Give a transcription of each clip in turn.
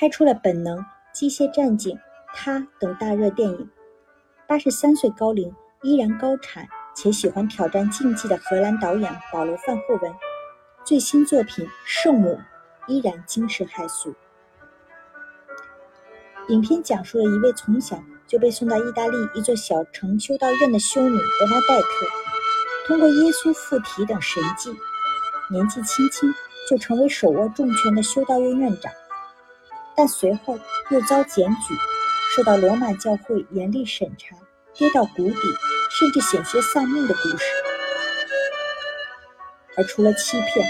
拍出了《本能》《机械战警》《他》等大热电影。八十三岁高龄依然高产且喜欢挑战竞技的荷兰导演保罗·范霍文，最新作品《圣母》依然惊世骇俗。影片讲述了一位从小就被送到意大利一座小城修道院的修女伯纳黛特，通过耶稣附体等神迹，年纪轻轻就成为手握重权的修道院院长，但随后又遭检举，受到罗马教会严厉审查，跌到谷底，甚至险些丧命的故事。而除了欺骗，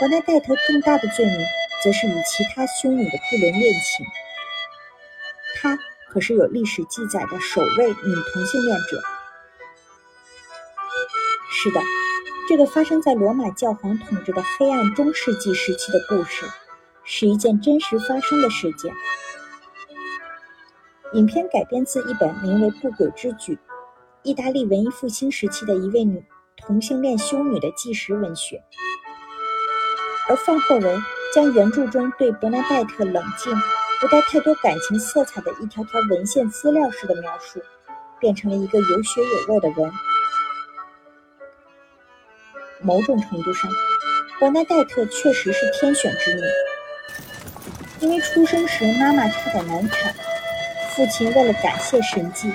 伯纳黛特更大的罪名，则是与其他修女的不伦恋情。她可是有历史记载的首位女同性恋者。是的，这个发生在罗马教皇统治的黑暗中世纪时期的故事，是一件真实发生的事件。影片改编自一本名为《不轨之举》，意大利文艺复兴时期的一位女同性恋修女的纪实文学。而范霍文将原著中对伯纳黛特冷静。不带太多感情色彩的一条条文献资料式的描述，变成了一个有血有肉的人。某种程度上，伯纳黛特确实是天选之女，因为出生时妈妈差点难产，父亲为了感谢神迹，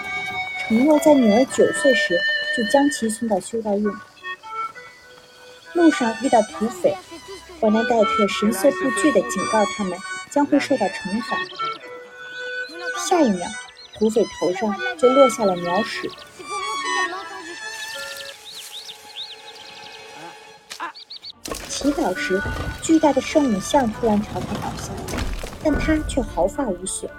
承诺在女儿九岁时就将其送到修道院。路上遇到土匪，伯纳黛特神色不惧地警告他们。将会受到惩罚。下一秒，土匪头上就落下了鸟屎。祈祷时，巨大的圣母像突然朝他倒下，但他却毫发无损。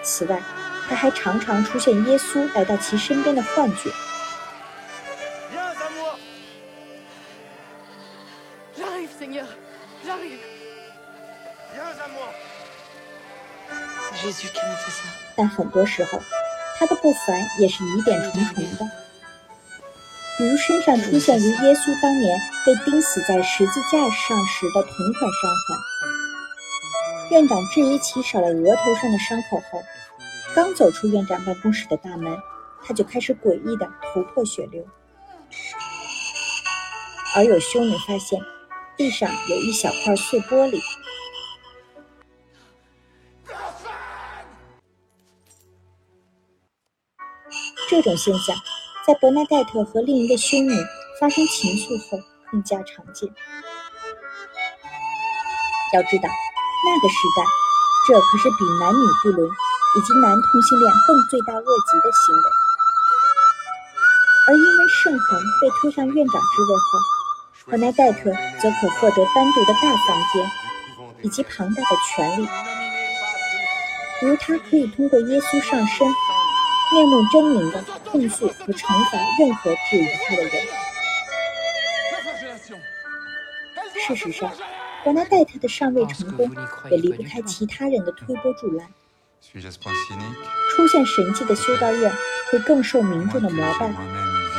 此外，他还常常出现耶稣来到其身边的幻觉。但很多时候，他的不凡也是疑点重重的，比如身上出现与耶稣当年被钉死在十字架上时的同款伤痕。院长质疑其少了额头上的伤口后。刚走出院长办公室的大门，他就开始诡异的头破血流。而有修女发现地上有一小块碎玻璃。这种现象在伯纳黛特和另一个修女发生情愫后更加常见。要知道，那个时代，这可是比男女不伦。以及男同性恋更罪大恶极的行为，而因为圣痕被推上院长之位后，伯纳戴特则可获得单独的大房间以及庞大的权力，比如他可以通过耶稣上身，面目狰狞的控诉和惩罚任何质疑他的人。事实上，伯纳戴特的上位成功也离不开其他人的推波助澜。出现神迹的修道院会更受民众的膜拜，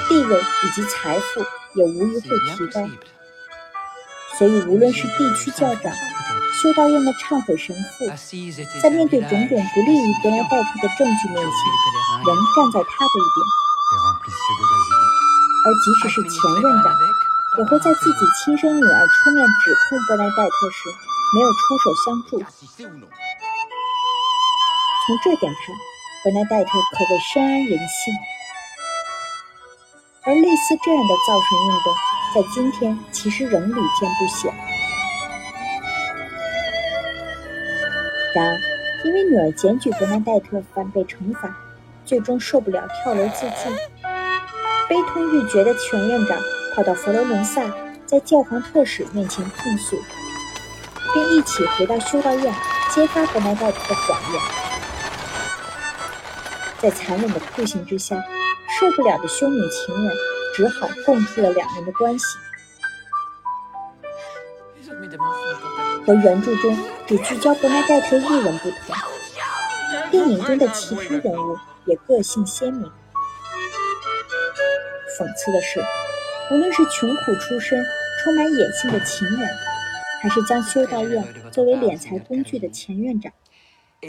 地位以及财富也无疑会提高。所以，无论是地区教长、修道院的忏悔神父，在面对种种不利于伯纳戴特的证据面前，仍站在他的一边。而即使是前任长，也会在自己亲生女儿出面指控伯纳戴特时，没有出手相助。从这点看，伯纳戴特可谓深谙人性。而类似这样的造神运动，在今天其实仍屡见不鲜。然而，因为女儿检举伯纳戴特反被惩罚，最终受不了跳楼自尽，悲痛欲绝的全院长跑到佛罗伦萨，在教皇特使面前控诉，并一起回到修道院揭发伯纳戴特的谎言。在残忍的酷刑之下，受不了的修女情人只好供出了两人的关系。和原著中只聚焦伯纳戴特一人不同，电影中的其他人物也个性鲜明。讽刺的是，无论是穷苦出身、充满野性的情人，还是将修道院作为敛财工具的前院长，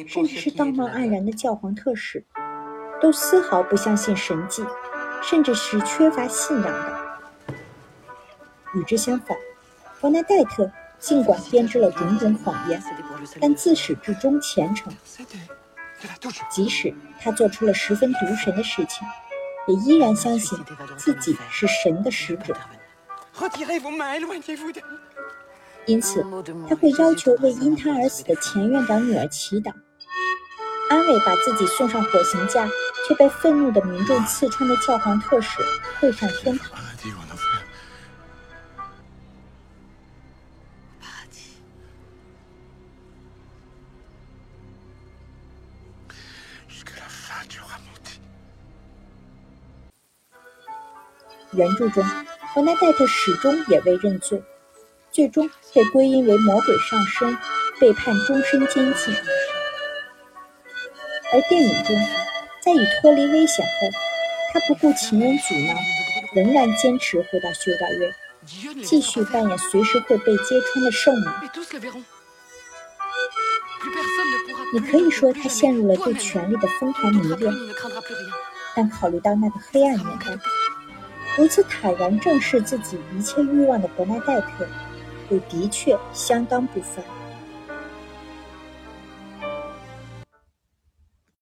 甚至是道貌岸然的教皇特使，都丝毫不相信神迹，甚至是缺乏信仰的。与之相反，伯纳戴特尽管编织了种种谎言，但自始至终虔诚。即使他做出了十分渎神的事情，也依然相信自己是神的使者。因此，他会要求为因他而死的前院长女儿祈祷，安慰把自己送上火刑架却被愤怒的民众刺穿的教皇特使，会上天堂。原著中，伯纳戴特始终也未认罪，最终被归因为魔鬼上身，被判终身监禁。而电影中，在已脱离危险后，他不顾情人阻挠，仍然坚持回到修道院，继续扮演随时会被揭穿的圣母。你可以说他陷入了对权力的疯狂迷恋，但考虑到那个黑暗年代。如此坦然正视自己一切欲望的伯纳戴特，也的确相当不凡。